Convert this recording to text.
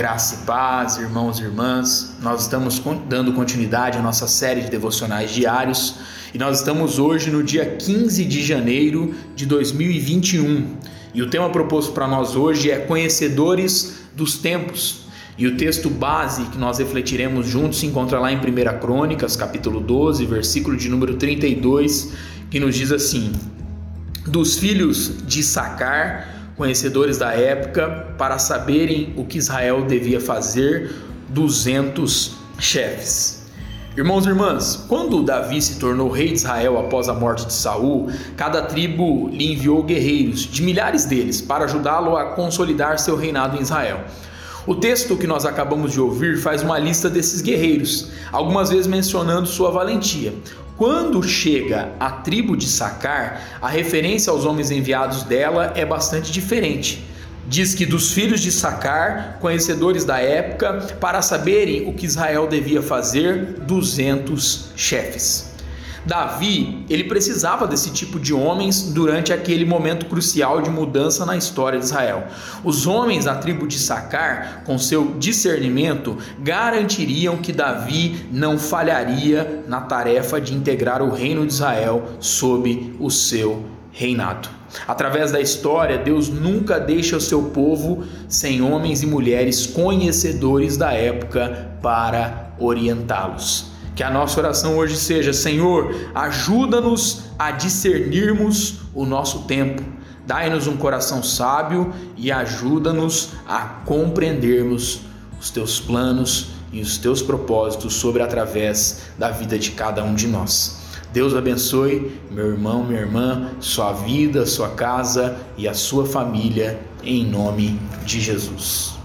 Graça e paz, irmãos e irmãs. Nós estamos dando continuidade à nossa série de devocionais diários e nós estamos hoje no dia 15 de janeiro de 2021. E o tema proposto para nós hoje é Conhecedores dos Tempos. E o texto base que nós refletiremos juntos se encontra lá em 1 Crônicas, capítulo 12, versículo de número 32, que nos diz assim: Dos filhos de Sacar conhecedores da época, para saberem o que Israel devia fazer, 200 chefes. Irmãos e irmãs, quando Davi se tornou rei de Israel após a morte de Saul, cada tribo lhe enviou guerreiros, de milhares deles, para ajudá-lo a consolidar seu reinado em Israel. O texto que nós acabamos de ouvir faz uma lista desses guerreiros, algumas vezes mencionando sua valentia. Quando chega a tribo de Sacar, a referência aos homens enviados dela é bastante diferente. Diz que dos filhos de Sacar, conhecedores da época, para saberem o que Israel devia fazer, 200 chefes. Davi, ele precisava desse tipo de homens durante aquele momento crucial de mudança na história de Israel. Os homens da tribo de Sacar, com seu discernimento, garantiriam que Davi não falharia na tarefa de integrar o reino de Israel sob o seu reinado. Através da história, Deus nunca deixa o seu povo sem homens e mulheres conhecedores da época para orientá-los. Que a nossa oração hoje seja: Senhor, ajuda-nos a discernirmos o nosso tempo. Dai-nos um coração sábio e ajuda-nos a compreendermos os teus planos e os teus propósitos sobre através da vida de cada um de nós. Deus abençoe meu irmão, minha irmã, sua vida, sua casa e a sua família, em nome de Jesus.